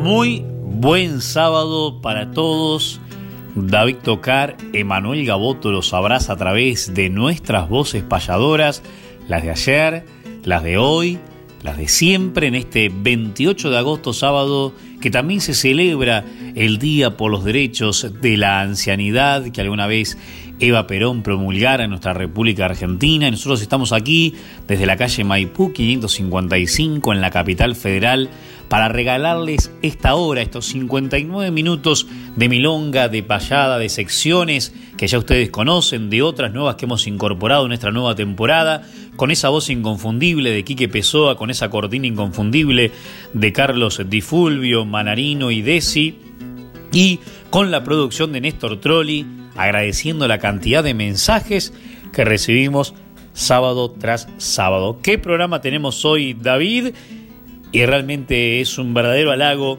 Muy buen sábado para todos. David Tocar, Emanuel Gaboto los abraza a través de nuestras voces payadoras, las de ayer, las de hoy, las de siempre, en este 28 de agosto sábado, que también se celebra el Día por los Derechos de la Ancianidad, que alguna vez Eva Perón promulgara en nuestra República Argentina. Y nosotros estamos aquí desde la calle Maipú 555 en la capital federal para regalarles esta hora, estos 59 minutos de milonga, de payada, de secciones que ya ustedes conocen, de otras nuevas que hemos incorporado en nuestra nueva temporada, con esa voz inconfundible de Quique Pessoa, con esa cortina inconfundible de Carlos Di Fulvio, Manarino y Desi, y con la producción de Néstor Trolli, agradeciendo la cantidad de mensajes que recibimos sábado tras sábado. ¿Qué programa tenemos hoy, David? Y realmente es un verdadero halago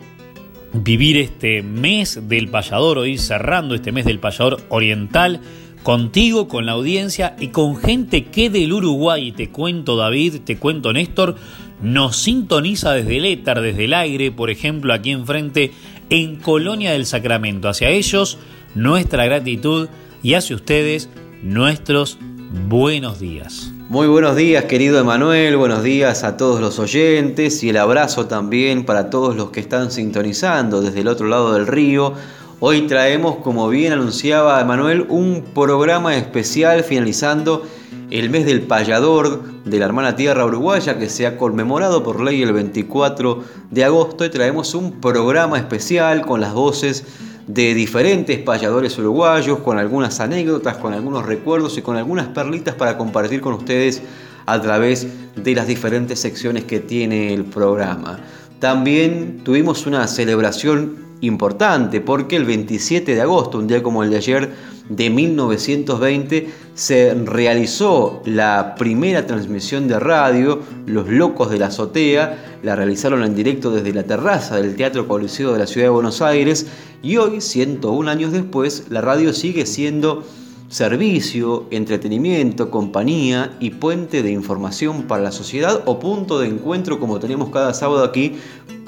vivir este mes del payador, o ir cerrando este mes del payador oriental contigo, con la audiencia y con gente que del Uruguay, te cuento David, te cuento Néstor, nos sintoniza desde el éter, desde el aire, por ejemplo, aquí enfrente en Colonia del Sacramento. Hacia ellos, nuestra gratitud y hacia ustedes, nuestros buenos días. Muy buenos días, querido Emanuel, buenos días a todos los oyentes y el abrazo también para todos los que están sintonizando desde el otro lado del río. Hoy traemos, como bien anunciaba Emanuel, un programa especial finalizando el mes del payador de la hermana tierra uruguaya que se ha conmemorado por ley el 24 de agosto y traemos un programa especial con las voces de diferentes payadores uruguayos, con algunas anécdotas, con algunos recuerdos y con algunas perlitas para compartir con ustedes a través de las diferentes secciones que tiene el programa. También tuvimos una celebración importante porque el 27 de agosto, un día como el de ayer de 1920, se realizó la primera transmisión de radio, Los Locos de la Azotea, la realizaron en directo desde la terraza del Teatro Coliseo de la Ciudad de Buenos Aires y hoy, 101 años después, la radio sigue siendo servicio, entretenimiento, compañía y puente de información para la sociedad o punto de encuentro como tenemos cada sábado aquí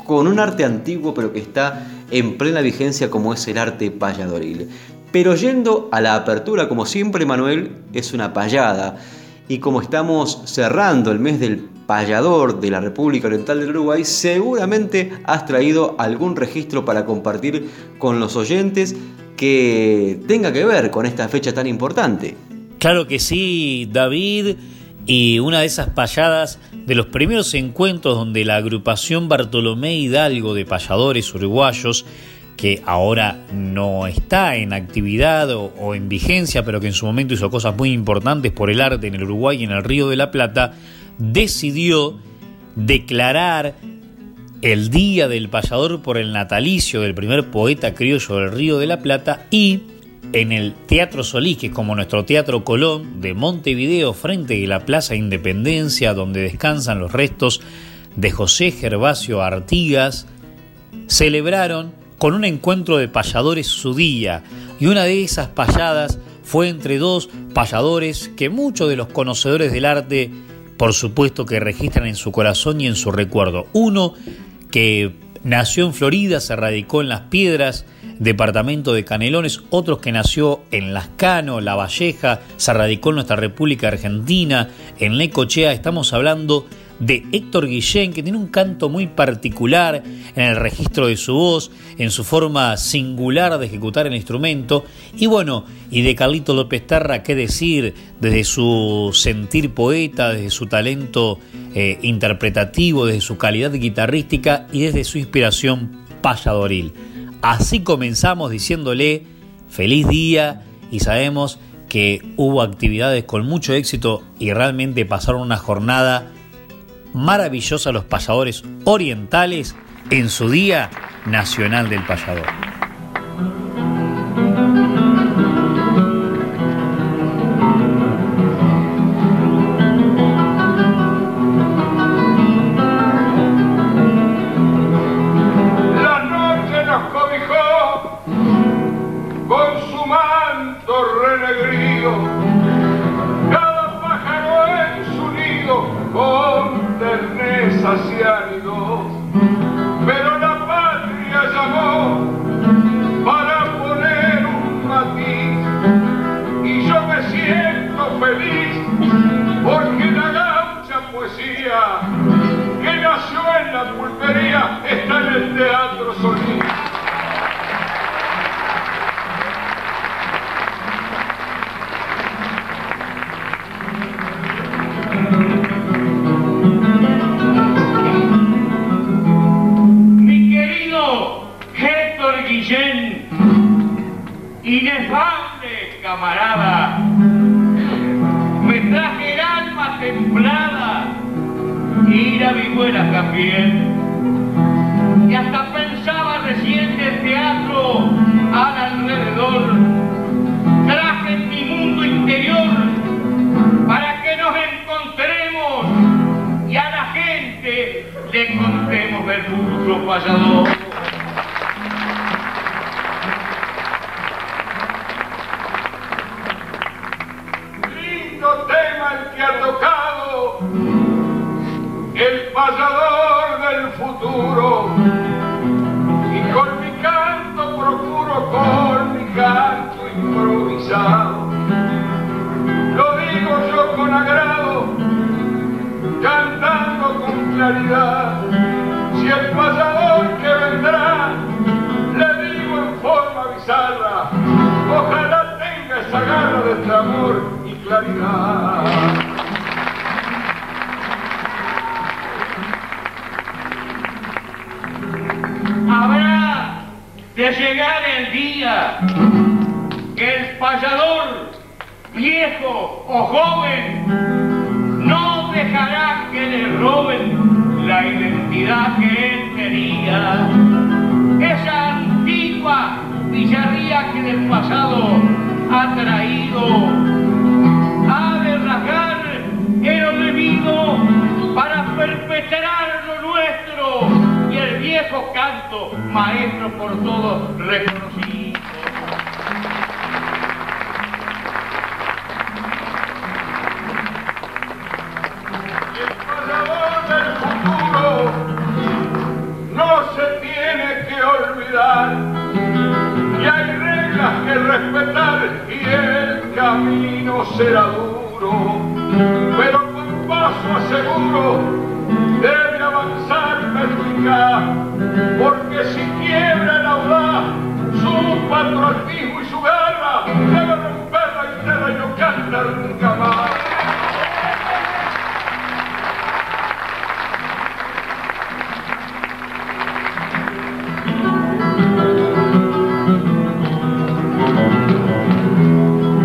con un arte antiguo pero que está en plena vigencia como es el arte payadoril. Pero yendo a la apertura, como siempre Manuel, es una payada. Y como estamos cerrando el mes del payador de la República Oriental del Uruguay, seguramente has traído algún registro para compartir con los oyentes que tenga que ver con esta fecha tan importante. Claro que sí, David. Y una de esas payadas de los primeros encuentros donde la agrupación Bartolomé Hidalgo de payadores uruguayos, que ahora no está en actividad o, en vigencia, pero que en su momento hizo cosas muy importantes por el arte en el Uruguay y en el Río de la Plata, decidió declarar el Día del Payador por el natalicio del primer poeta criollo del Río de la Plata y en el Teatro Solís, que es como nuestro Teatro Colón de Montevideo, frente a la Plaza Independencia, donde descansan los restos de José Gervasio Artigas, celebraron con un encuentro de payadores su día, y una de esas payadas fue entre dos payadores que muchos de los conocedores del arte, por supuesto que registran en su corazón y en su recuerdo. Uno que nació en Florida, se radicó en Las Piedras, departamento de Canelones, otros que nació en Lascano, La Valleja, se radicó en nuestra República Argentina, en Lecochea, estamos hablando de Héctor Guillén, que tiene un canto muy particular en el registro de su voz, en su forma singular de ejecutar el instrumento. Y bueno, y de Carlito López Tarra, qué decir, desde su sentir poeta, desde su talento eh, interpretativo, desde su calidad guitarrística y desde su inspiración payadoril. Así comenzamos diciéndole feliz día y sabemos que hubo actividades con mucho éxito y realmente pasaron una jornada maravillosa a los payadores orientales en su Día Nacional del Payador. Habrá de llegar el día que el payador, viejo o joven, no dejará que le roben la identidad que él tenía. Esa antigua villarría que del pasado ha traído maestro por todos reconocido. El trabajo del futuro no se tiene que olvidar y hay reglas que respetar y el camino será duro pero con paso seguro debe avanzar perjudicado porque si quiebra el audaz su patriotismo y su garra, debe romper la guitarra y no canta nunca más.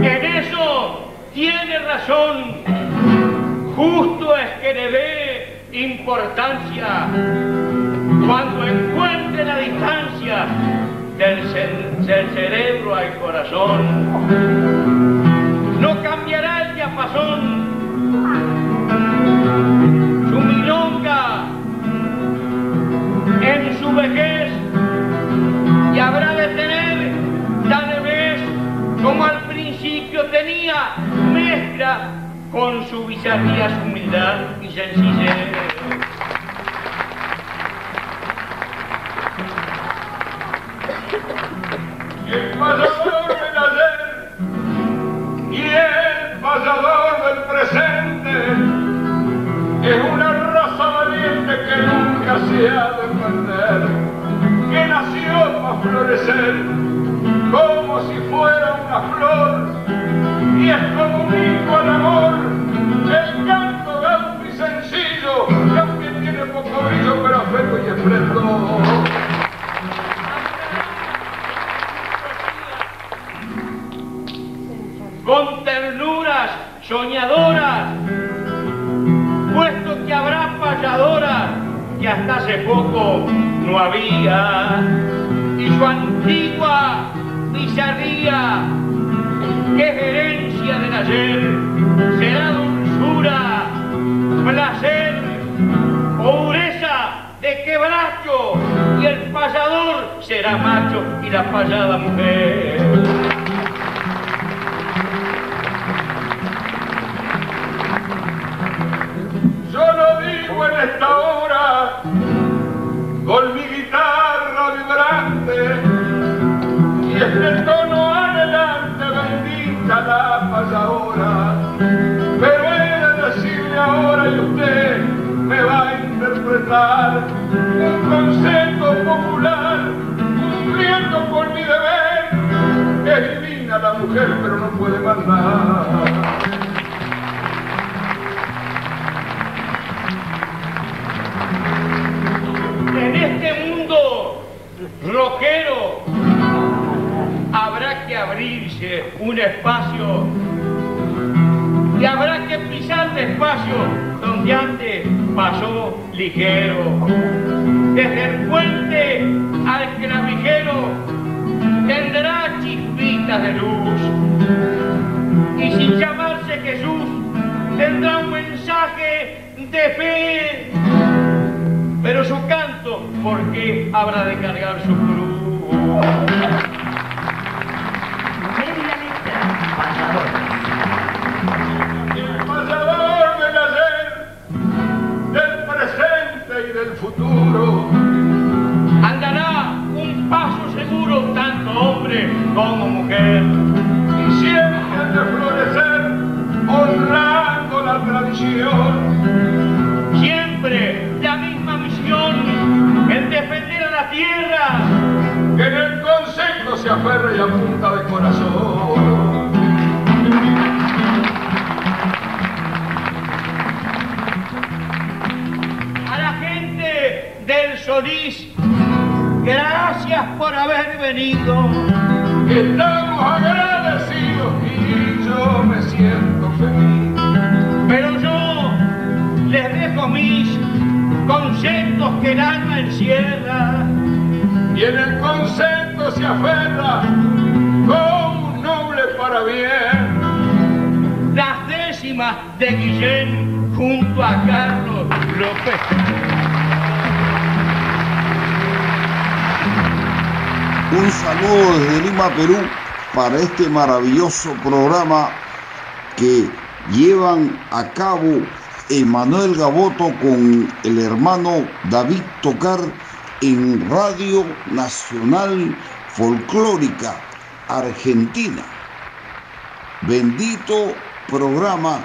En eso tiene razón, justo es que le dé importancia del, cerebro al corazón. No cambiará el diapasón, su milonga en su vejez y habrá de tener tal vez como al principio tenía mezcla con su bizarría, su humildad y sencillez. pasador del ayer y el pasador del presente es una raza valiente que nunca se ha de perder, que nació para florecer como si fuera una flor y es como un hijo al amor, el canto alto y sencillo, que aunque tiene poco brillo pero afecto y esplendor. Soñadoras, puesto que habrá payadoras que hasta hace poco no había, y su antigua bizarría, que es herencia del ayer, será dulzura, placer o de quebracho, y el payador será macho y la payada mujer. Esta hora con mi guitarra vibrante y este tono adelante bendita la pasadora pero he de decirle ahora y usted me va a interpretar un concepto popular cumpliendo con mi deber es divina la mujer pero no puede mandar roquero habrá que abrirse un espacio. Y habrá que pisar despacio donde antes pasó ligero. Desde el puente al clavijero tendrá chispitas de luz. Y sin llamarse Jesús tendrá un mensaje de fe. Pero su canto, ¿por qué habrá de cargar su cruz? El pasador del ayer, del presente y del futuro. Andará un paso seguro, tanto hombre como mujer. Y siempre de florecer, honrando la tradición. Siempre tierra, que en el consejo se aferre y apunta de corazón. A la gente del Solís, gracias por haber venido. Estamos agradecidos y yo me siento feliz. Pero yo les dejo mis conceptos que el alma encierra. Y en el concepto se aferra como un noble para bien. Las décimas de Guillén junto a Carlos López. Un saludo desde Lima, Perú, para este maravilloso programa que llevan a cabo Emanuel Gaboto con el hermano David Tocar en Radio Nacional Folclórica Argentina. Bendito programa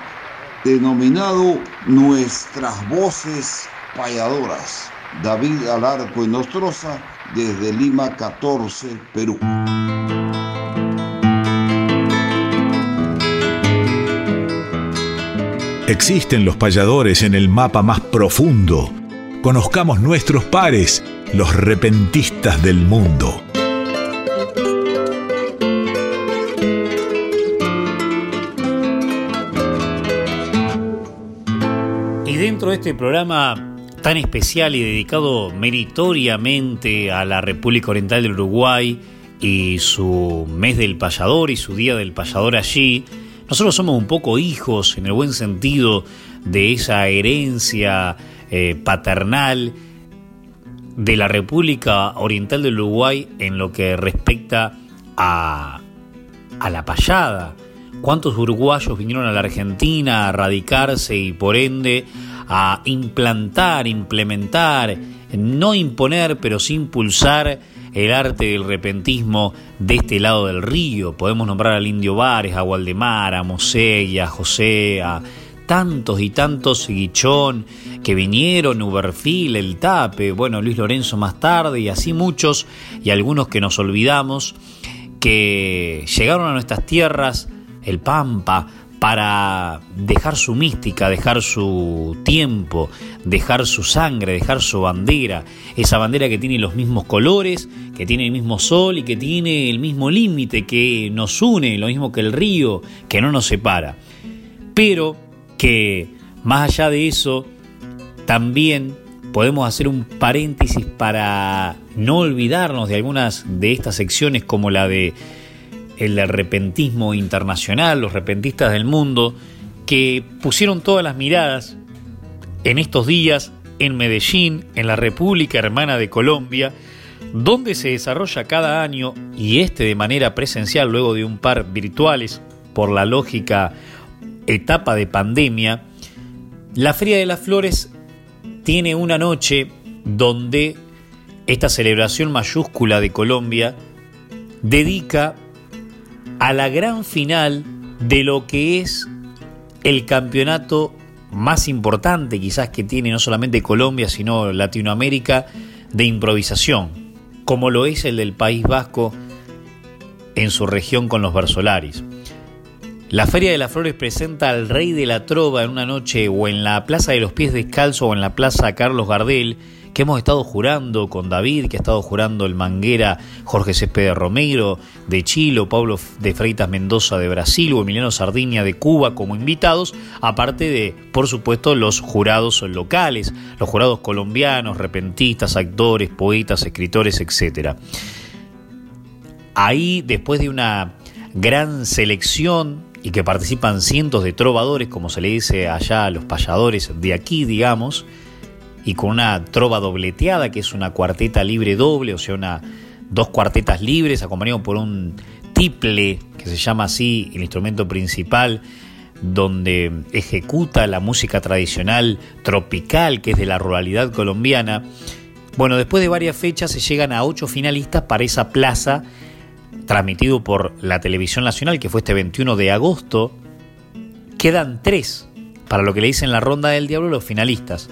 denominado Nuestras Voces Payadoras. David Alarco Nostroza desde Lima 14, Perú. Existen los payadores en el mapa más profundo. Conozcamos nuestros pares, los repentistas del mundo. Y dentro de este programa tan especial y dedicado meritoriamente a la República Oriental del Uruguay y su mes del payador y su día del payador allí, nosotros somos un poco hijos, en el buen sentido, de esa herencia eh, paternal de la República Oriental del Uruguay en lo que respecta a, a la payada. ¿Cuántos uruguayos vinieron a la Argentina a radicarse y por ende a implantar, implementar, no imponer, pero sí impulsar el arte del repentismo de este lado del río. Podemos nombrar al Indio Vares, a Waldemar, a Mosé, a José, a tantos y tantos Guichón que vinieron, Uberfil, El Tape, bueno, Luis Lorenzo más tarde y así muchos y algunos que nos olvidamos que llegaron a nuestras tierras, el Pampa, para dejar su mística, dejar su tiempo, dejar su sangre, dejar su bandera, esa bandera que tiene los mismos colores, que tiene el mismo sol y que tiene el mismo límite, que nos une, lo mismo que el río, que no nos separa. Pero que más allá de eso, también podemos hacer un paréntesis para no olvidarnos de algunas de estas secciones como la de el repentismo internacional, los repentistas del mundo, que pusieron todas las miradas en estos días en Medellín, en la República Hermana de Colombia, donde se desarrolla cada año, y este de manera presencial luego de un par virtuales por la lógica etapa de pandemia, la Feria de las Flores tiene una noche donde esta celebración mayúscula de Colombia dedica a la gran final de lo que es el campeonato más importante quizás que tiene no solamente Colombia, sino Latinoamérica, de improvisación, como lo es el del País Vasco en su región con los Versolaris. La Feria de las Flores presenta al Rey de la Trova en una noche o en la Plaza de los Pies Descalzos o en la Plaza Carlos Gardel, que hemos estado jurando con David, que ha estado jurando el Manguera Jorge Céspedes Romero de Chile, Pablo de Freitas Mendoza de Brasil o Emiliano Sardinia de Cuba como invitados, aparte de, por supuesto, los jurados locales, los jurados colombianos, repentistas, actores, poetas, escritores, etc. Ahí, después de una gran selección y que participan cientos de trovadores, como se le dice allá a los payadores de aquí, digamos, y con una trova dobleteada, que es una cuarteta libre doble, o sea, una, dos cuartetas libres acompañado por un tiple, que se llama así el instrumento principal, donde ejecuta la música tradicional tropical, que es de la ruralidad colombiana. Bueno, después de varias fechas se llegan a ocho finalistas para esa plaza, transmitido por la televisión nacional, que fue este 21 de agosto. Quedan tres para lo que le dicen la ronda del diablo los finalistas.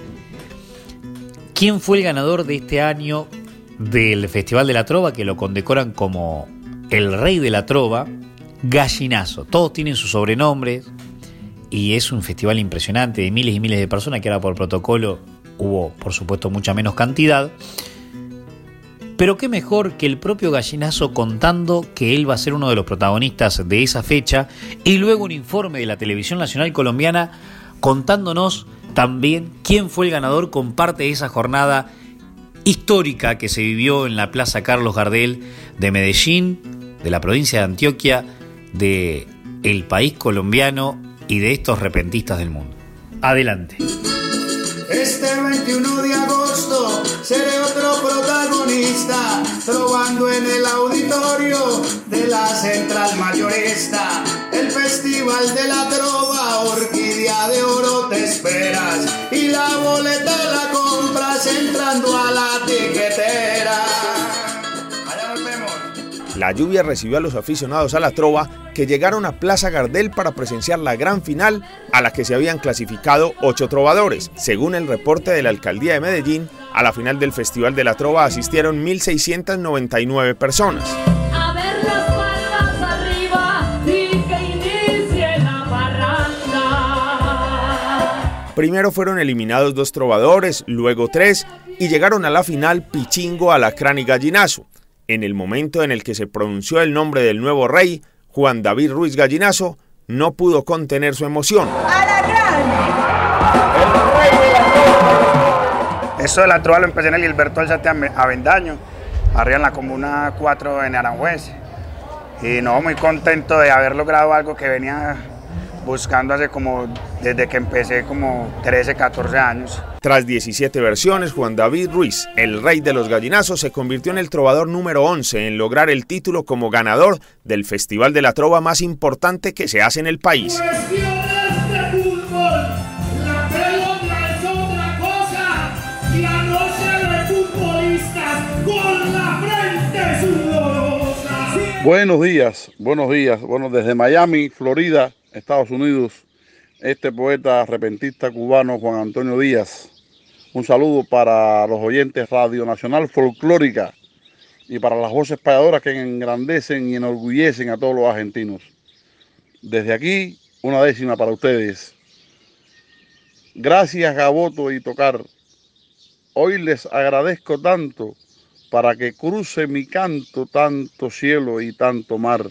¿Quién fue el ganador de este año del Festival de la Trova, que lo condecoran como el rey de la Trova? Gallinazo. Todos tienen sus sobrenombres y es un festival impresionante de miles y miles de personas que ahora por protocolo hubo, por supuesto, mucha menos cantidad. Pero qué mejor que el propio Gallinazo contando que él va a ser uno de los protagonistas de esa fecha y luego un informe de la televisión nacional colombiana contándonos también quién fue el ganador con parte de esa jornada histórica que se vivió en la Plaza Carlos Gardel de Medellín, de la provincia de Antioquia, de el país colombiano y de estos repentistas del mundo. Adelante. Este 21 de agosto seré otro protagonista, trovando en el auditorio de la Central Mayorista, el Festival de la Trova, Orquídea de Oro te esperas, y la boleta la compras entrando a La lluvia recibió a los aficionados a la trova que llegaron a Plaza Gardel para presenciar la gran final a la que se habían clasificado ocho trovadores. Según el reporte de la alcaldía de Medellín, a la final del Festival de la Trova asistieron 1.699 personas. Primero fueron eliminados dos trovadores, luego tres, y llegaron a la final Pichingo, Alacrán y Gallinazo. En el momento en el que se pronunció el nombre del nuevo rey, Juan David Ruiz Gallinazo no pudo contener su emoción. Eso de la trova lo empecé en el Gilberto Alzate Avendaño, arriba en la comuna 4 en Aranjuez. Y no, muy contento de haber logrado algo que venía buscando hace como desde que empecé como 13, 14 años. Tras 17 versiones, Juan David Ruiz, el rey de los gallinazos, se convirtió en el trovador número 11 en lograr el título como ganador del Festival de la Trova más importante que se hace en el país. Buenos días, buenos días. Bueno, desde Miami, Florida, Estados Unidos, este poeta arrepentista cubano Juan Antonio Díaz. Un saludo para los oyentes Radio Nacional Folclórica y para las voces payadoras que engrandecen y enorgullecen a todos los argentinos. Desde aquí, una décima para ustedes. Gracias Gaboto y Tocar. Hoy les agradezco tanto para que cruce mi canto tanto cielo y tanto mar.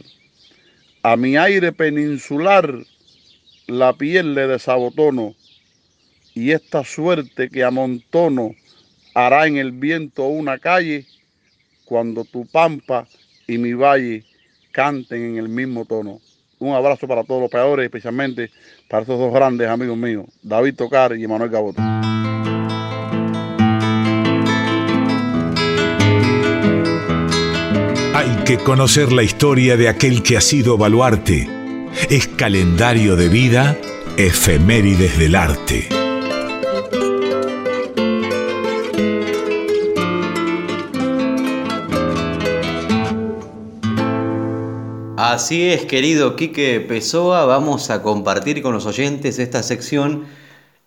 A mi aire peninsular la piel le desabotono y esta suerte que amontono hará en el viento una calle cuando tu pampa y mi valle canten en el mismo tono. Un abrazo para todos los peadores, especialmente para estos dos grandes amigos míos, David Tocar y Manuel Gaboto. Hay que conocer la historia de aquel que ha sido baluarte. Es calendario de vida, efemérides del arte. Así es, querido Quique Pessoa, vamos a compartir con los oyentes esta sección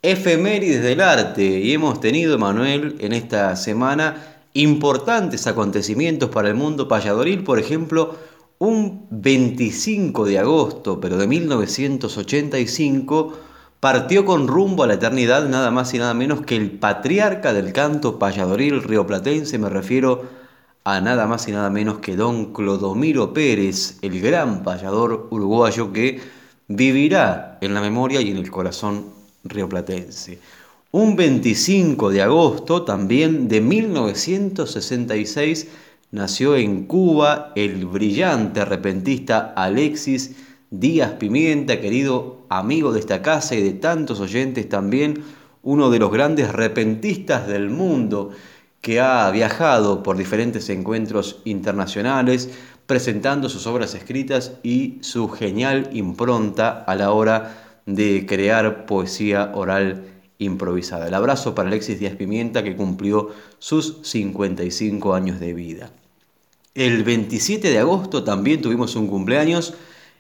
efemérides del arte y hemos tenido, Manuel, en esta semana importantes acontecimientos para el mundo payadoril, por ejemplo, un 25 de agosto, pero de 1985, partió con rumbo a la eternidad nada más y nada menos que el patriarca del canto payadoril rioplatense, me refiero a nada más y nada menos que don Clodomiro Pérez, el gran payador uruguayo que vivirá en la memoria y en el corazón rioplatense. Un 25 de agosto también de 1966 nació en Cuba el brillante repentista Alexis Díaz Pimienta, querido amigo de esta casa y de tantos oyentes también, uno de los grandes repentistas del mundo que ha viajado por diferentes encuentros internacionales presentando sus obras escritas y su genial impronta a la hora de crear poesía oral improvisada. El abrazo para Alexis Díaz Pimienta que cumplió sus 55 años de vida. El 27 de agosto también tuvimos un cumpleaños,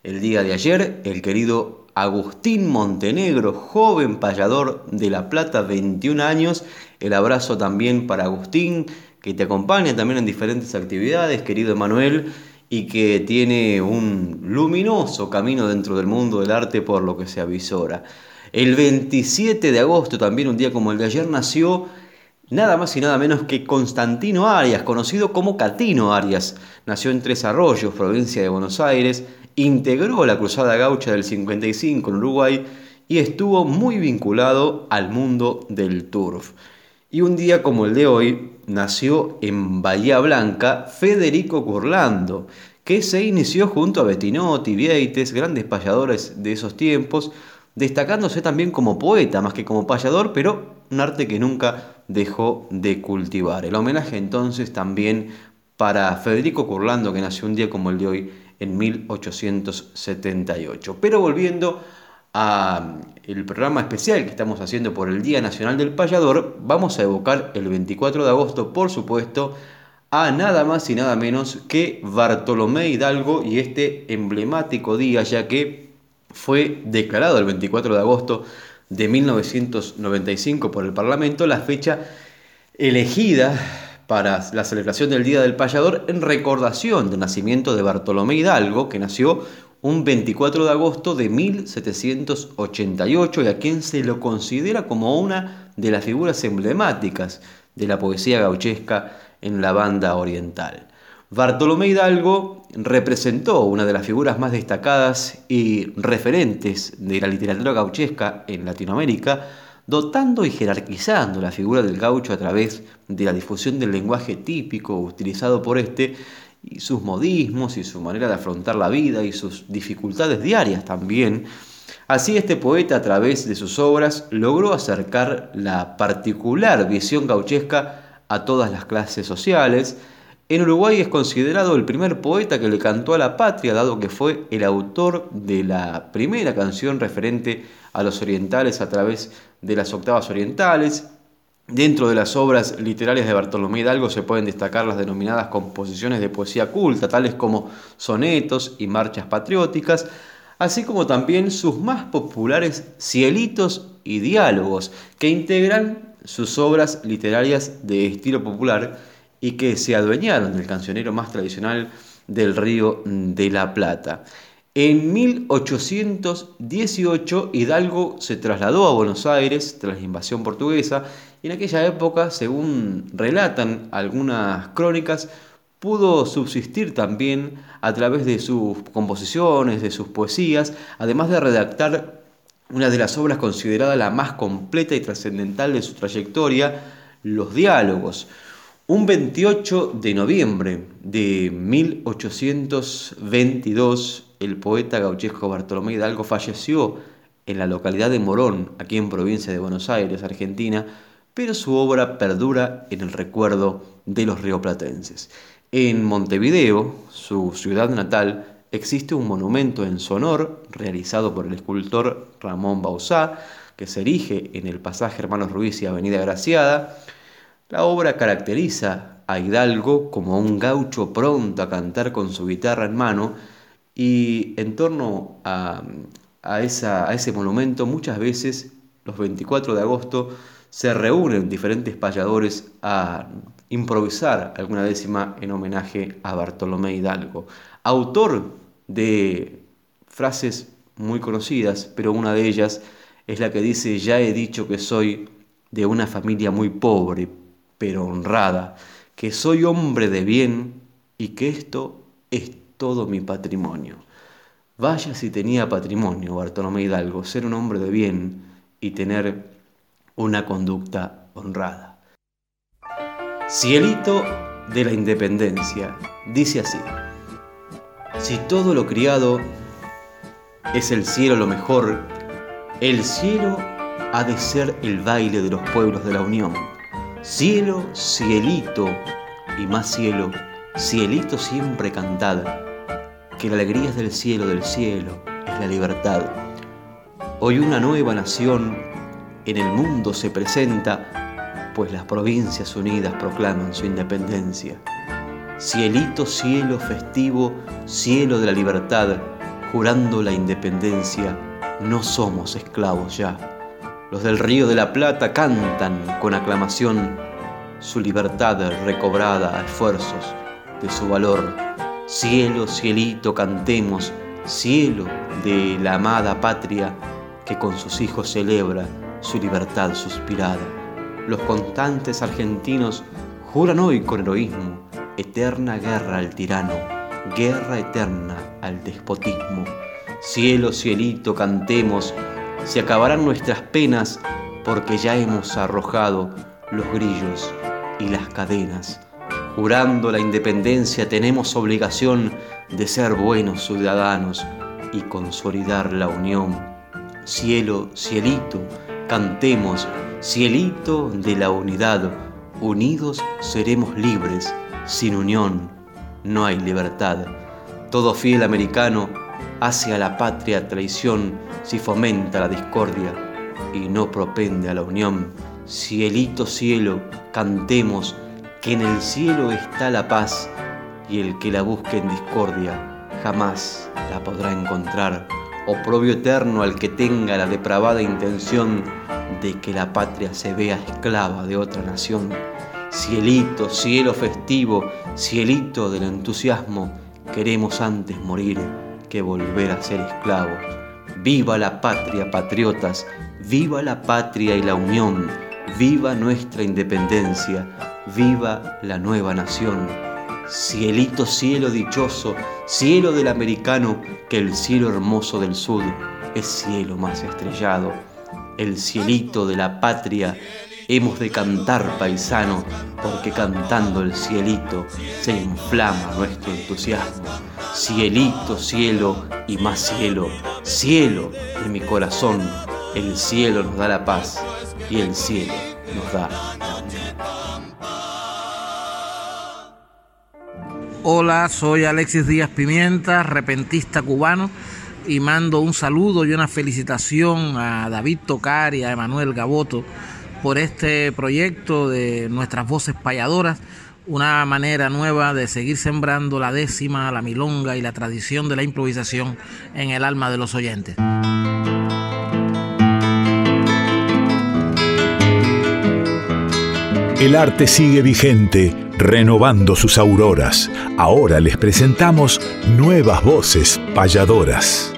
el día de ayer, el querido Agustín Montenegro, joven payador de La Plata, 21 años. El abrazo también para Agustín, que te acompaña también en diferentes actividades, querido Emanuel, y que tiene un luminoso camino dentro del mundo del arte por lo que se avisora. El 27 de agosto, también un día como el de ayer, nació nada más y nada menos que Constantino Arias, conocido como Catino Arias. Nació en Tres Arroyos, provincia de Buenos Aires, integró la Cruzada Gaucha del 55 en Uruguay y estuvo muy vinculado al mundo del turf. Y un día como el de hoy, nació en Bahía Blanca Federico Curlando, que se inició junto a Bettinotti, Vieites, grandes payadores de esos tiempos, destacándose también como poeta, más que como payador, pero un arte que nunca dejó de cultivar. El homenaje entonces también para Federico Curlando, que nació un día como el de hoy, en 1878. Pero volviendo a el programa especial que estamos haciendo por el Día Nacional del Payador, vamos a evocar el 24 de agosto, por supuesto, a nada más y nada menos que Bartolomé Hidalgo y este emblemático día, ya que fue declarado el 24 de agosto de 1995 por el Parlamento la fecha elegida para la celebración del Día del Payador en recordación del nacimiento de Bartolomé Hidalgo, que nació un 24 de agosto de 1788 y a quien se lo considera como una de las figuras emblemáticas de la poesía gauchesca en la banda oriental. Bartolomé Hidalgo representó una de las figuras más destacadas y referentes de la literatura gauchesca en Latinoamérica, dotando y jerarquizando la figura del gaucho a través de la difusión del lenguaje típico utilizado por este y sus modismos y su manera de afrontar la vida y sus dificultades diarias también. Así este poeta a través de sus obras logró acercar la particular visión gauchesca a todas las clases sociales, en Uruguay es considerado el primer poeta que le cantó a la patria, dado que fue el autor de la primera canción referente a los orientales a través de las octavas orientales. Dentro de las obras literarias de Bartolomé Hidalgo se pueden destacar las denominadas composiciones de poesía culta, tales como sonetos y marchas patrióticas, así como también sus más populares cielitos y diálogos, que integran sus obras literarias de estilo popular y que se adueñaron del cancionero más tradicional del Río de la Plata. En 1818 Hidalgo se trasladó a Buenos Aires tras la invasión portuguesa y en aquella época, según relatan algunas crónicas, pudo subsistir también a través de sus composiciones, de sus poesías, además de redactar una de las obras considerada la más completa y trascendental de su trayectoria, Los Diálogos. Un 28 de noviembre de 1822, el poeta gauchesco Bartolomé Hidalgo falleció en la localidad de Morón, aquí en provincia de Buenos Aires, Argentina, pero su obra perdura en el recuerdo de los rioplatenses. En Montevideo, su ciudad natal, existe un monumento en su honor realizado por el escultor Ramón Bauzá, que se erige en el pasaje Hermanos Ruiz y Avenida Graciada. La obra caracteriza a Hidalgo como un gaucho pronto a cantar con su guitarra en mano y en torno a, a ese monumento muchas veces los 24 de agosto se reúnen diferentes payadores a improvisar alguna décima en homenaje a Bartolomé Hidalgo, autor de frases muy conocidas, pero una de ellas es la que dice, ya he dicho que soy de una familia muy pobre, pero honrada, que soy hombre de bien y que esto es todo mi patrimonio. Vaya si tenía patrimonio Bartolomé Hidalgo, ser un hombre de bien y tener una conducta honrada. Cielito de la Independencia dice así, si todo lo criado es el cielo lo mejor, el cielo ha de ser el baile de los pueblos de la Unión. Cielo, cielito y más cielo, cielito siempre cantada, que la alegría es del cielo del cielo, es la libertad. Hoy una nueva nación en el mundo se presenta, pues las provincias unidas proclaman su independencia. Cielito, cielo festivo, cielo de la libertad, jurando la independencia, no somos esclavos ya. Los del Río de la Plata cantan con aclamación su libertad recobrada a esfuerzos de su valor. Cielo, cielito, cantemos, cielo de la amada patria que con sus hijos celebra su libertad suspirada. Los constantes argentinos juran hoy con heroísmo eterna guerra al tirano, guerra eterna al despotismo. Cielo, cielito, cantemos, se acabarán nuestras penas porque ya hemos arrojado los grillos y las cadenas. Jurando la independencia tenemos obligación de ser buenos ciudadanos y consolidar la unión. Cielo, cielito, Cantemos, cielito de la unidad, unidos seremos libres, sin unión no hay libertad. Todo fiel americano hace a la patria traición si fomenta la discordia y no propende a la unión. Cielito cielo, cantemos que en el cielo está la paz y el que la busque en discordia jamás la podrá encontrar oprobio eterno al que tenga la depravada intención de que la patria se vea esclava de otra nación. Cielito, cielo festivo, cielito del entusiasmo, queremos antes morir que volver a ser esclavos. Viva la patria, patriotas, viva la patria y la unión, viva nuestra independencia, viva la nueva nación. Cielito, cielo dichoso, cielo del americano, que el cielo hermoso del sur es cielo más estrellado. El cielito de la patria hemos de cantar paisano, porque cantando el cielito se inflama nuestro entusiasmo. Cielito, cielo y más cielo, cielo de mi corazón, el cielo nos da la paz y el cielo nos da la Hola, soy Alexis Díaz Pimienta, repentista cubano, y mando un saludo y una felicitación a David Tocar y a Emanuel Gaboto por este proyecto de nuestras voces payadoras, una manera nueva de seguir sembrando la décima, la milonga y la tradición de la improvisación en el alma de los oyentes. El arte sigue vigente, renovando sus auroras. Ahora les presentamos nuevas voces payadoras.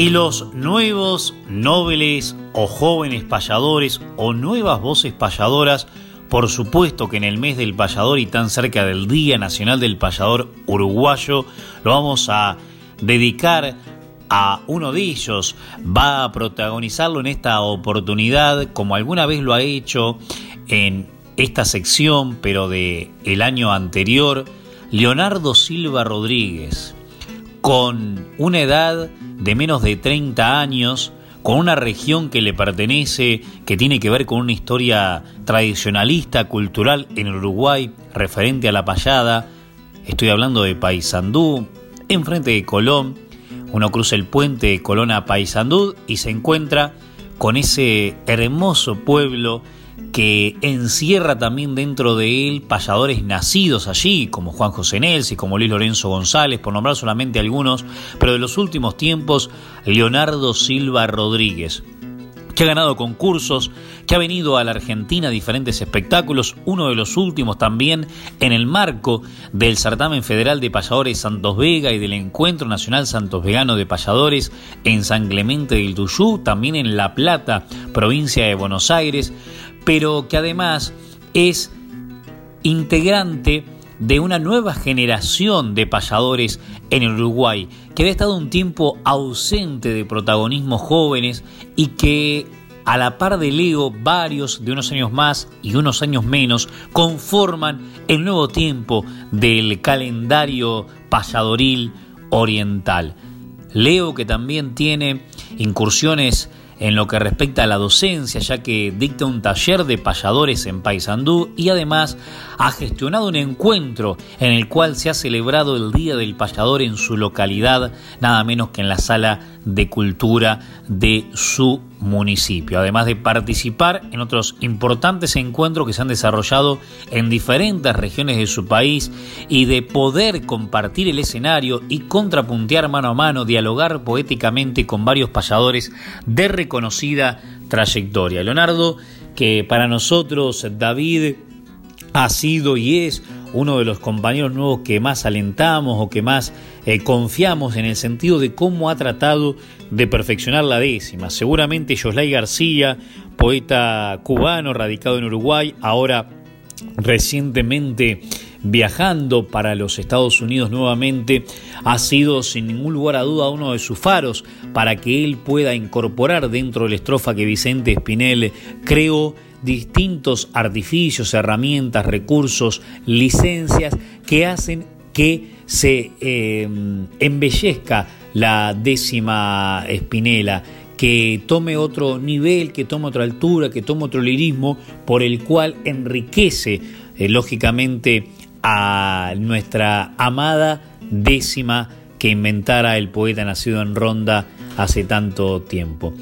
Y los nuevos nobles o jóvenes payadores o nuevas voces payadoras, por supuesto que en el mes del payador y tan cerca del Día Nacional del Payador Uruguayo, lo vamos a dedicar a uno de ellos. Va a protagonizarlo en esta oportunidad, como alguna vez lo ha hecho en esta sección, pero de el año anterior, Leonardo Silva Rodríguez, con una edad de menos de 30 años, con una región que le pertenece, que tiene que ver con una historia tradicionalista, cultural en Uruguay, referente a la payada. Estoy hablando de Paysandú, enfrente de Colón. Uno cruza el puente de Colón a Paysandú y se encuentra con ese hermoso pueblo que encierra también dentro de él payadores nacidos allí, como Juan José Nelsi, como Luis Lorenzo González, por nombrar solamente algunos, pero de los últimos tiempos, Leonardo Silva Rodríguez que ha ganado concursos, que ha venido a la Argentina a diferentes espectáculos, uno de los últimos también en el marco del Certamen Federal de Payadores Santos Vega y del Encuentro Nacional Santos Vegano de Payadores en San Clemente del Tuyú, también en La Plata, provincia de Buenos Aires, pero que además es integrante de una nueva generación de payadores en Uruguay, que había estado un tiempo ausente de protagonismos jóvenes y que a la par de Leo, varios de unos años más y unos años menos conforman el nuevo tiempo del calendario payadoril oriental. Leo que también tiene incursiones en lo que respecta a la docencia, ya que dicta un taller de payadores en Paysandú y además ha gestionado un encuentro en el cual se ha celebrado el Día del Payador en su localidad, nada menos que en la sala de cultura de su municipio, además de participar en otros importantes encuentros que se han desarrollado en diferentes regiones de su país y de poder compartir el escenario y contrapuntear mano a mano, dialogar poéticamente con varios payadores de reconocida trayectoria. Leonardo, que para nosotros David ha sido y es uno de los compañeros nuevos que más alentamos o que más eh, confiamos en el sentido de cómo ha tratado de perfeccionar la décima. Seguramente Joslay García, poeta cubano radicado en Uruguay, ahora recientemente viajando para los Estados Unidos nuevamente, ha sido sin ningún lugar a duda uno de sus faros para que él pueda incorporar dentro de la estrofa que Vicente Espinel creó distintos artificios, herramientas, recursos, licencias que hacen que se eh, embellezca la décima espinela, que tome otro nivel, que tome otra altura, que tome otro lirismo, por el cual enriquece, eh, lógicamente, a nuestra amada décima que inventara el poeta nacido en Ronda hace tanto tiempo.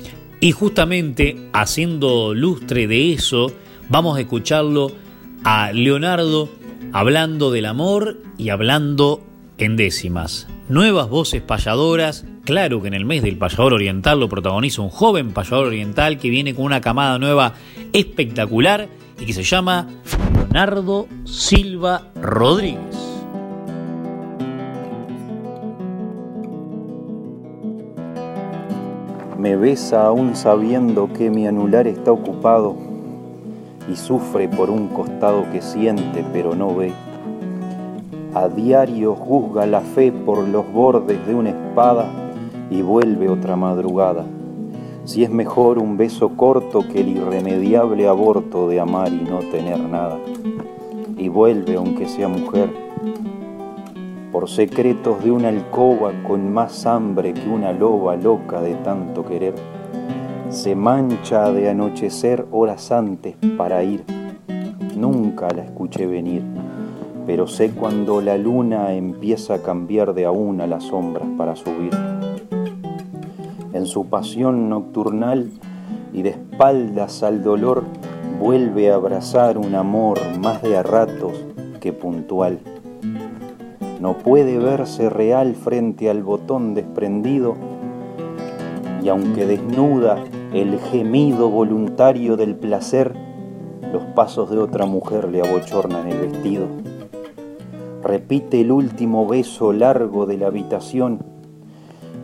Y justamente haciendo lustre de eso, vamos a escucharlo a Leonardo hablando del amor y hablando en décimas. Nuevas voces payadoras, claro que en el mes del payador oriental lo protagoniza un joven payador oriental que viene con una camada nueva espectacular y que se llama Leonardo Silva Rodríguez. Me besa aún sabiendo que mi anular está ocupado y sufre por un costado que siente pero no ve. A diario juzga la fe por los bordes de una espada y vuelve otra madrugada. Si es mejor un beso corto que el irremediable aborto de amar y no tener nada. Y vuelve aunque sea mujer por secretos de una alcoba con más hambre que una loba loca de tanto querer. Se mancha de anochecer horas antes para ir. Nunca la escuché venir, pero sé cuando la luna empieza a cambiar de a una las sombras para subir. en su pasión nocturnal y de espaldas al dolor vuelve a abrazar un amor más de a ratos que puntual. No puede verse real frente al botón desprendido y aunque desnuda el gemido voluntario del placer, los pasos de otra mujer le abochornan el vestido. Repite el último beso largo de la habitación,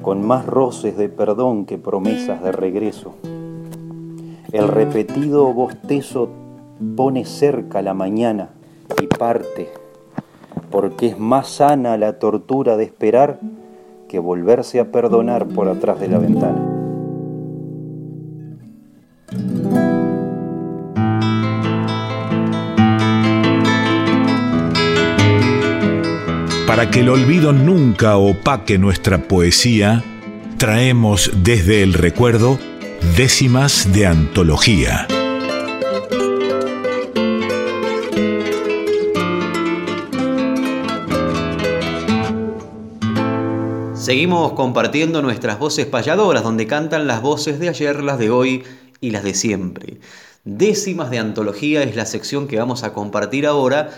con más roces de perdón que promesas de regreso. El repetido bostezo pone cerca la mañana y parte, porque es más sana la tortura de esperar que volverse a perdonar por atrás de la ventana. Para que el olvido nunca opaque nuestra poesía, traemos desde el recuerdo décimas de antología. Seguimos compartiendo nuestras voces payadoras, donde cantan las voces de ayer, las de hoy y las de siempre. Décimas de antología es la sección que vamos a compartir ahora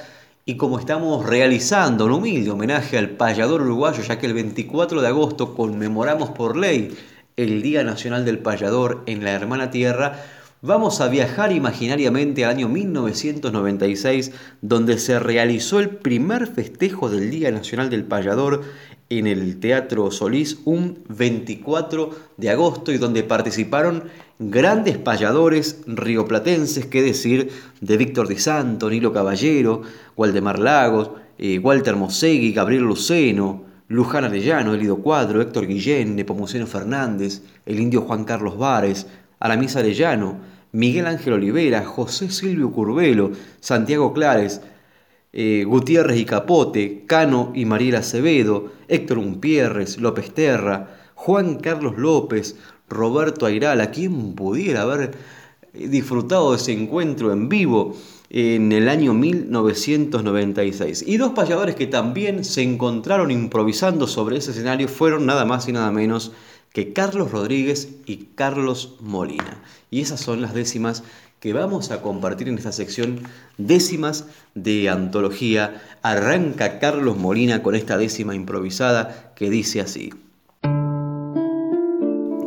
y como estamos realizando un humilde homenaje al payador uruguayo, ya que el 24 de agosto conmemoramos por ley el Día Nacional del Payador en la Hermana Tierra, vamos a viajar imaginariamente al año 1996, donde se realizó el primer festejo del Día Nacional del Payador en el Teatro Solís un 24 de agosto y donde participaron grandes payadores rioplatenses, que decir, de Víctor Di Santo, Nilo Caballero, Waldemar Lagos, eh, Walter Mosegui, Gabriel Luceno, Luján Arellano, Elido Cuadro, Héctor Guillén, Nepomuceno Fernández, el indio Juan Carlos Vares, Aramis Arellano, Miguel Ángel Olivera, José Silvio Curvelo, Santiago Clares, eh, Gutiérrez y Capote, Cano y Mariela Acevedo, Héctor Umpierres, López Terra, Juan Carlos López, Roberto Ayrala, quien pudiera haber disfrutado de ese encuentro en vivo en el año 1996. Y dos payadores que también se encontraron improvisando sobre ese escenario fueron nada más y nada menos que Carlos Rodríguez y Carlos Molina. Y esas son las décimas que vamos a compartir en esta sección décimas de antología. Arranca Carlos Molina con esta décima improvisada que dice así.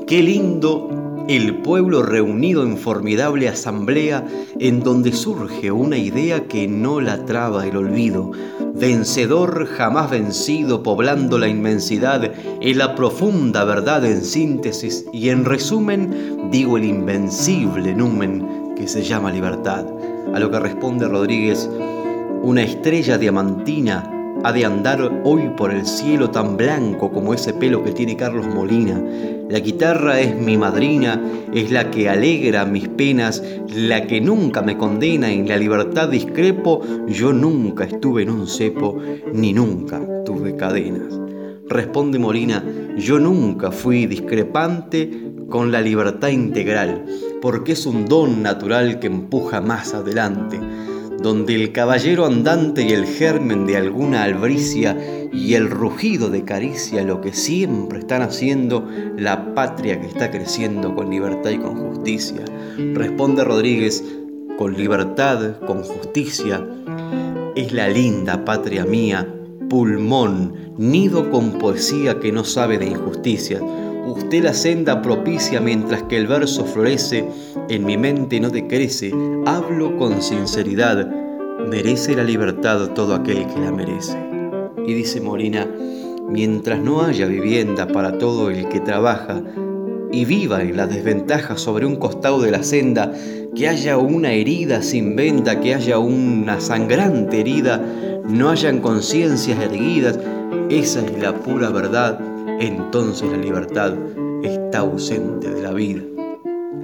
Qué lindo el pueblo reunido en formidable asamblea en donde surge una idea que no la traba el olvido, vencedor jamás vencido poblando la inmensidad en la profunda verdad en síntesis y en resumen digo el invencible numen que se llama libertad. A lo que responde Rodríguez, una estrella diamantina ha de andar hoy por el cielo tan blanco como ese pelo que tiene Carlos Molina. La guitarra es mi madrina, es la que alegra mis penas, la que nunca me condena, en la libertad discrepo, yo nunca estuve en un cepo, ni nunca tuve cadenas. Responde Molina, yo nunca fui discrepante con la libertad integral porque es un don natural que empuja más adelante, donde el caballero andante y el germen de alguna albricia y el rugido de caricia lo que siempre están haciendo la patria que está creciendo con libertad y con justicia. Responde Rodríguez, con libertad, con justicia, es la linda patria mía, pulmón, nido con poesía que no sabe de injusticias Usted la senda propicia mientras que el verso florece, en mi mente no decrece, hablo con sinceridad, merece la libertad todo aquel que la merece. Y dice Molina, mientras no haya vivienda para todo el que trabaja, y viva en la desventaja sobre un costado de la senda, que haya una herida sin venda, que haya una sangrante herida, no hayan conciencias erguidas, esa es la pura verdad entonces la libertad está ausente de la vida.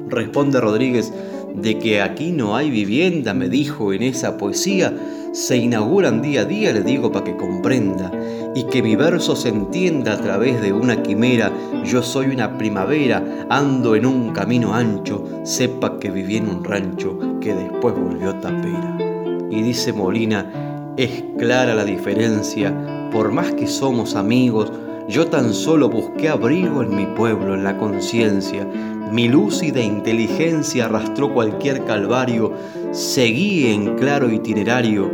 Responde Rodríguez, de que aquí no hay vivienda, me dijo en esa poesía, se inauguran día a día, le digo para que comprenda, y que mi verso se entienda a través de una quimera, yo soy una primavera, ando en un camino ancho, sepa que viví en un rancho que después volvió tapera. Y dice Molina, es clara la diferencia, por más que somos amigos, yo tan solo busqué abrigo en mi pueblo, en la conciencia. Mi lúcida inteligencia arrastró cualquier calvario, seguí en claro itinerario,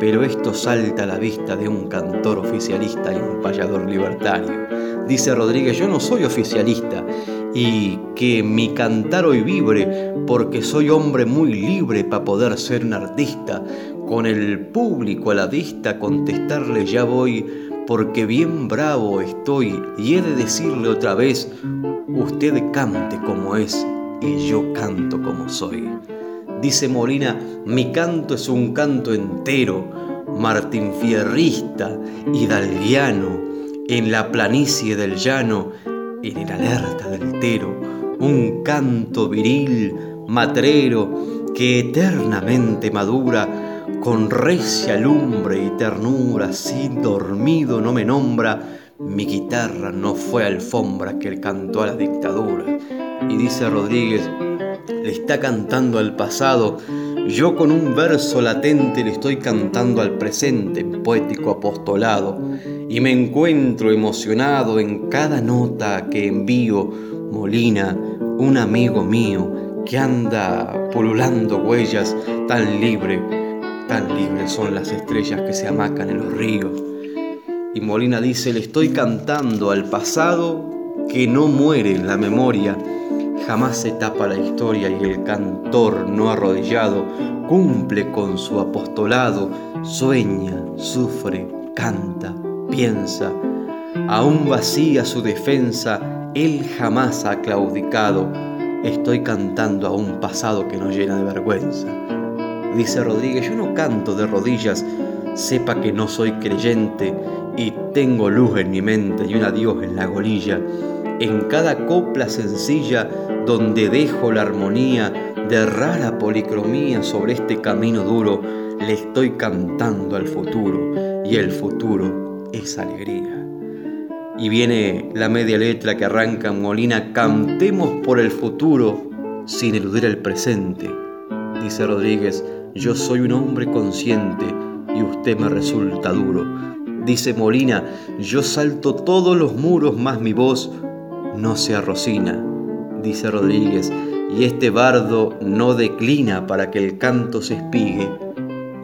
pero esto salta a la vista de un cantor oficialista y un payador libertario. Dice Rodríguez, yo no soy oficialista y que mi cantar hoy vibre, porque soy hombre muy libre para poder ser un artista. Con el público a la vista contestarle ya voy porque bien bravo estoy y he de decirle otra vez, usted cante como es y yo canto como soy. Dice Molina, mi canto es un canto entero, Martín Fierrista, hidalguiano, en la planicie del llano, en el alerta del tero, un canto viril, matrero, que eternamente madura, con recia lumbre y ternura, sin dormido no me nombra, mi guitarra no fue alfombra que él cantó a la dictadura. Y dice Rodríguez, le está cantando al pasado, yo con un verso latente le estoy cantando al presente, poético apostolado, y me encuentro emocionado en cada nota que envío, Molina, un amigo mío, que anda pululando huellas tan libre Tan libres son las estrellas que se amacan en los ríos. Y Molina dice, le estoy cantando al pasado que no muere en la memoria. Jamás se tapa la historia y el cantor no arrodillado cumple con su apostolado, sueña, sufre, canta, piensa. Aún vacía su defensa, él jamás ha claudicado. Estoy cantando a un pasado que nos llena de vergüenza. Dice Rodríguez, yo no canto de rodillas, sepa que no soy creyente y tengo luz en mi mente y un adiós en la golilla. En cada copla sencilla donde dejo la armonía de rara policromía sobre este camino duro, le estoy cantando al futuro y el futuro es alegría. Y viene la media letra que arranca Molina, cantemos por el futuro sin eludir el presente. Dice Rodríguez, yo soy un hombre consciente y usted me resulta duro. Dice Molina, yo salto todos los muros más mi voz no se arrocina. Dice Rodríguez, y este bardo no declina para que el canto se espigue.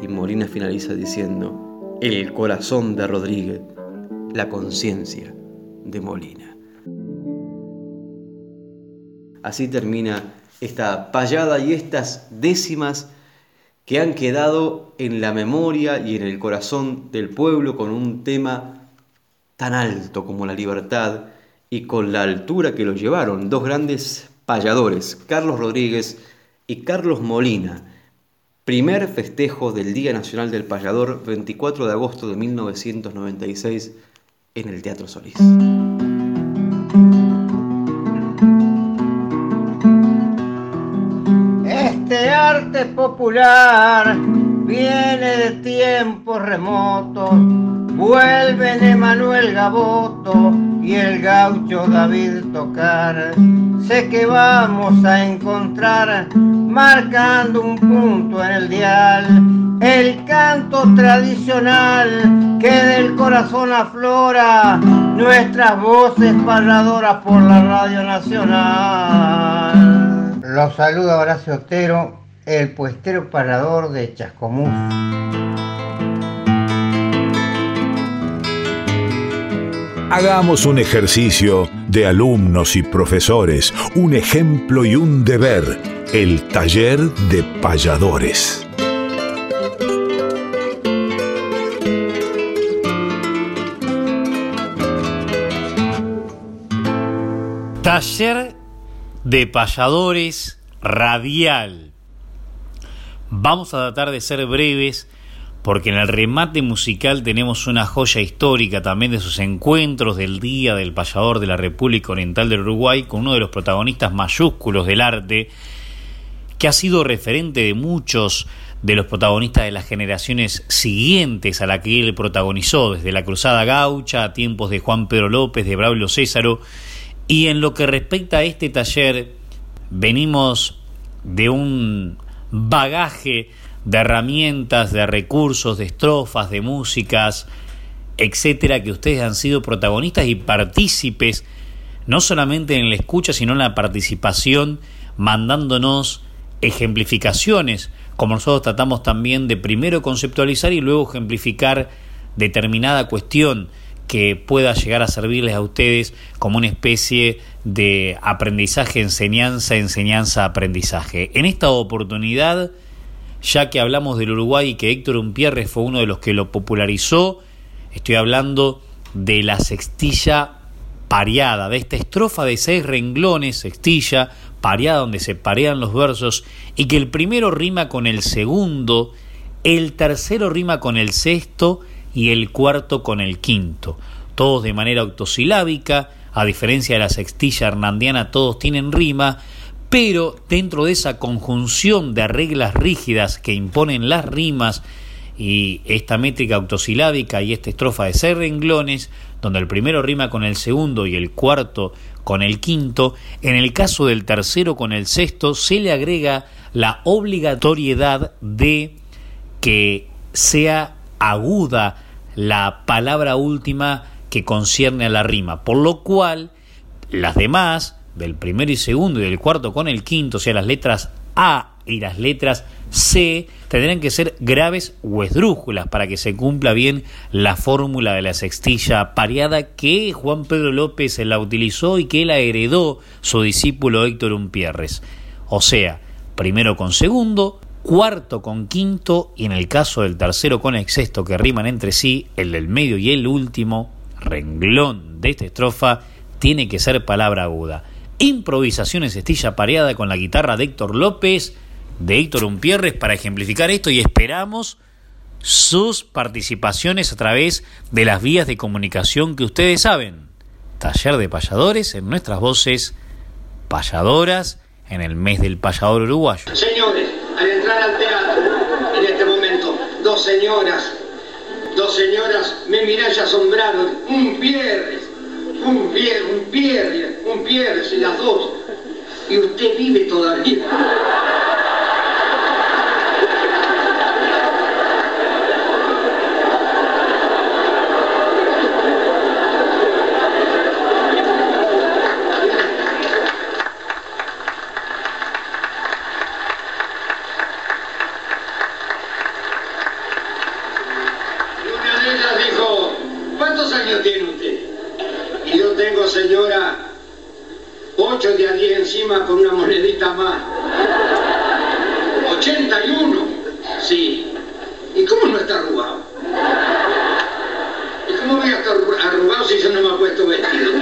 Y Molina finaliza diciendo, el corazón de Rodríguez, la conciencia de Molina. Así termina esta payada y estas décimas que han quedado en la memoria y en el corazón del pueblo con un tema tan alto como la libertad y con la altura que lo llevaron dos grandes payadores, Carlos Rodríguez y Carlos Molina. Primer festejo del Día Nacional del Payador, 24 de agosto de 1996, en el Teatro Solís. Popular viene de tiempos remotos, vuelven Emanuel Gaboto y el gaucho David Tocar. Sé que vamos a encontrar, marcando un punto en el dial, el canto tradicional que del corazón aflora, nuestras voces parladoras por la Radio Nacional. Los saluda Horacio Otero, el puestero parador de Chascomús. Hagamos un ejercicio de alumnos y profesores, un ejemplo y un deber, el taller de payadores. Taller de payadores radial. Vamos a tratar de ser breves porque en el remate musical tenemos una joya histórica también de sus encuentros del Día del Payador de la República Oriental del Uruguay con uno de los protagonistas mayúsculos del arte que ha sido referente de muchos de los protagonistas de las generaciones siguientes a la que él protagonizó, desde la Cruzada Gaucha a tiempos de Juan Pedro López, de Braulio Césaro, y en lo que respecta a este taller, venimos de un bagaje de herramientas, de recursos, de estrofas, de músicas etcétera, que ustedes han sido protagonistas y partícipes, no solamente en la escucha, sino en la participación, mandándonos ejemplificaciones, como nosotros tratamos también de primero conceptualizar y luego ejemplificar determinada cuestión que pueda llegar a servirles a ustedes como una especie de aprendizaje, enseñanza, enseñanza, aprendizaje. En esta oportunidad, ya que hablamos del Uruguay y que Héctor Umpierre fue uno de los que lo popularizó, estoy hablando de la sextilla pareada, de esta estrofa de seis renglones, sextilla, pareada donde se parean los versos, y que el primero rima con el segundo, el tercero rima con el sexto y el cuarto con el quinto, todos de manera octosilábica, a diferencia de la sextilla hernandiana, todos tienen rima, pero dentro de esa conjunción de reglas rígidas que imponen las rimas y esta métrica octosilábica y esta estrofa de seis renglones, donde el primero rima con el segundo y el cuarto con el quinto, en el caso del tercero con el sexto se le agrega la obligatoriedad de que sea aguda la palabra última que concierne a la rima, por lo cual las demás, del primero y segundo y del cuarto con el quinto, o sea, las letras A y las letras C, tendrán que ser graves o esdrújulas para que se cumpla bien la fórmula de la sextilla pareada que Juan Pedro López la utilizó y que la heredó su discípulo Héctor Umpierres. O sea, primero con segundo, cuarto con quinto y en el caso del tercero con el sexto que riman entre sí, el del medio y el último renglón de esta estrofa tiene que ser palabra aguda. Improvisaciones estilla pareada con la guitarra de Héctor López, de Héctor Umpierres para ejemplificar esto y esperamos sus participaciones a través de las vías de comunicación que ustedes saben. Taller de payadores en nuestras voces payadoras en el mes del payador uruguayo. Señores, al entrar al teatro, en este momento, dos señoras, dos señoras me miran y asombraron. Un Pierres, un Pierres, un Pierres, un Pierres, y las dos. Y usted vive todavía. Estar arrugado si yo no me he puesto vestido?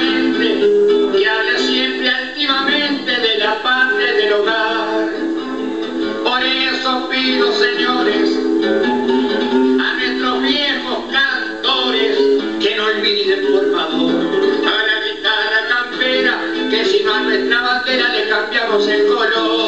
Francamente, que hable siempre altivamente de la patria del hogar. Por eso pido, señores, a nuestros viejos cantores que no olviden, por favor, a la guitarra campera, que si no a nuestra bandera le cambiamos el color.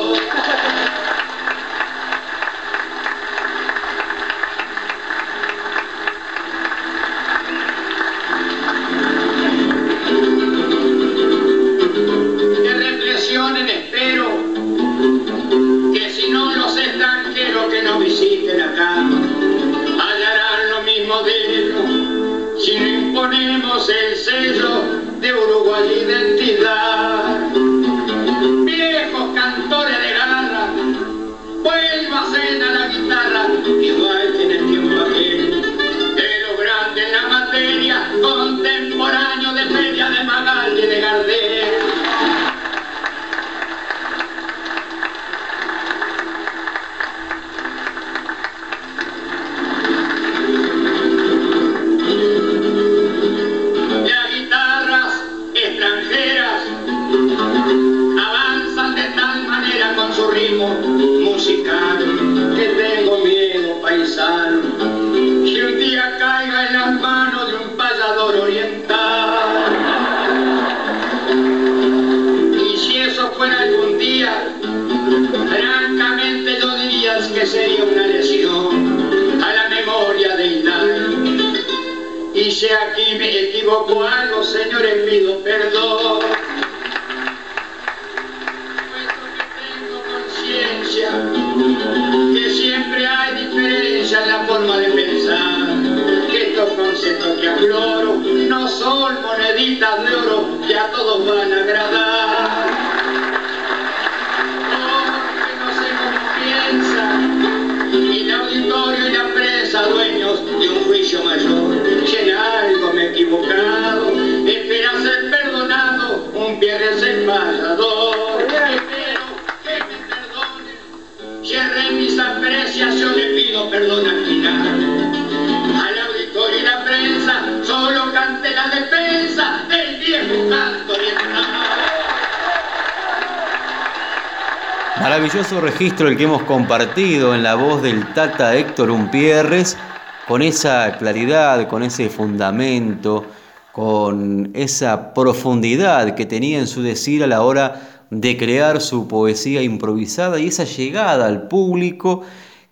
Equivoco algo, señores, pido perdón. Puesto que tengo conciencia que siempre hay diferencia en la forma de pensar, que estos conceptos que afloro no son moneditas de oro que a todos van a Maravilloso registro el que hemos compartido en la voz del Tata Héctor Umpierres, con esa claridad, con ese fundamento, con esa profundidad que tenía en su decir a la hora de crear su poesía improvisada y esa llegada al público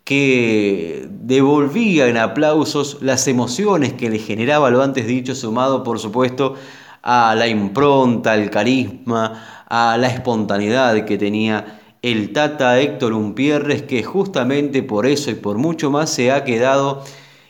que devolvía en aplausos las emociones que le generaba lo antes dicho, sumado por supuesto a la impronta, al carisma, a la espontaneidad que tenía el Tata Héctor Umpierres, que justamente por eso y por mucho más se ha quedado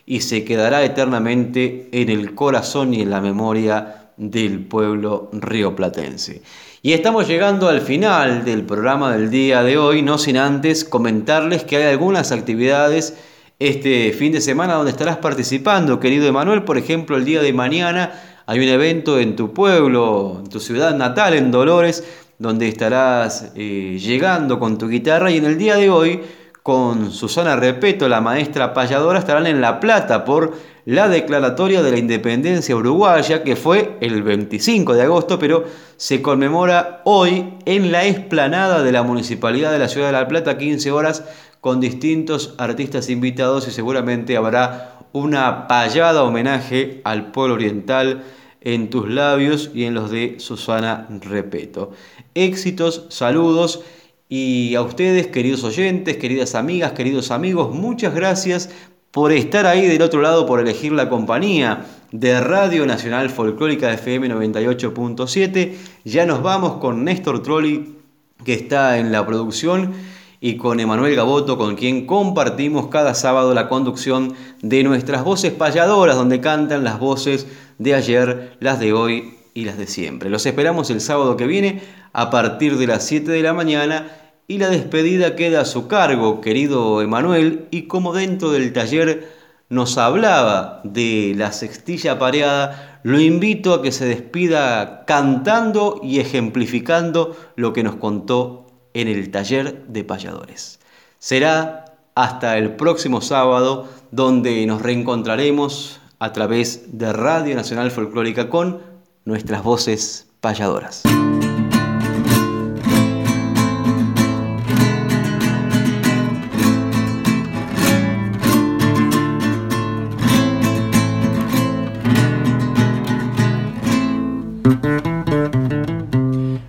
y se quedará eternamente en el corazón y en la memoria del pueblo rioplatense. Y estamos llegando al final del programa del día de hoy, no sin antes comentarles que hay algunas actividades este fin de semana donde estarás participando, querido Emanuel. Por ejemplo, el día de mañana hay un evento en tu pueblo, en tu ciudad natal, en Dolores, donde estarás eh, llegando con tu guitarra y en el día de hoy con Susana Repeto, la maestra payadora, estarán en La Plata por la declaratoria de la independencia uruguaya, que fue el 25 de agosto, pero se conmemora hoy en la explanada de la Municipalidad de la Ciudad de La Plata, 15 horas, con distintos artistas invitados y seguramente habrá una payada homenaje al pueblo oriental en tus labios y en los de Susana Repeto. Éxitos, saludos y a ustedes, queridos oyentes, queridas amigas, queridos amigos, muchas gracias por estar ahí del otro lado, por elegir la compañía de Radio Nacional Folclórica FM 98.7. Ya nos vamos con Néstor Trolli, que está en la producción, y con Emanuel Gaboto, con quien compartimos cada sábado la conducción de nuestras voces payadoras, donde cantan las voces de ayer, las de hoy y las de siempre. Los esperamos el sábado que viene a partir de las 7 de la mañana y la despedida queda a su cargo, querido Emanuel, y como dentro del taller nos hablaba de la sextilla pareada, lo invito a que se despida cantando y ejemplificando lo que nos contó en el taller de payadores. Será hasta el próximo sábado donde nos reencontraremos a través de Radio Nacional Folclórica con nuestras voces payadoras.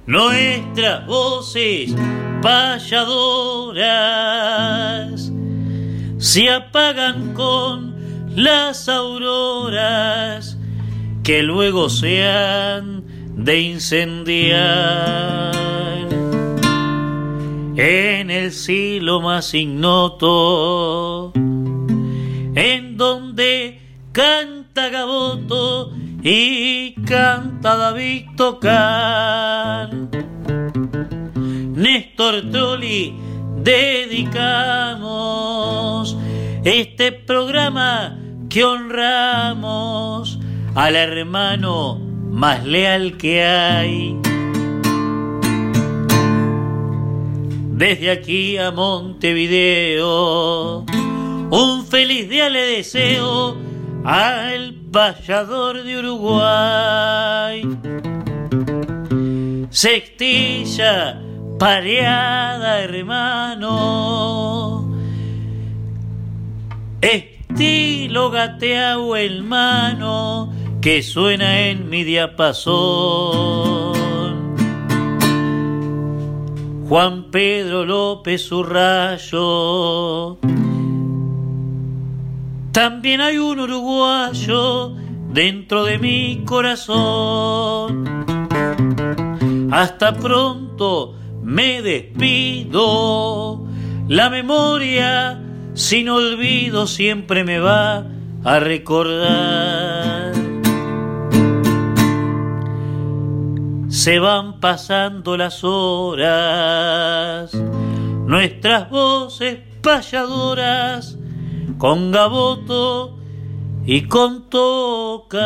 Nuestras voces payadoras se apagan con las auroras que luego se han de incendiar en el cielo más ignoto, en donde canta Gaboto y canta David Tocan. Néstor Trolli, dedicamos este programa que honramos al hermano más leal que hay. Desde aquí a Montevideo, un feliz día le deseo al payador de Uruguay. Sextilla, pareada, hermano. Estilo gateado el mano que suena en mi diapasón. Juan Pedro López Urrayo. También hay un uruguayo dentro de mi corazón. Hasta pronto me despido. La memoria sin olvido siempre me va a recordar. Se van pasando las horas, nuestras voces payadoras, con gaboto y con toca.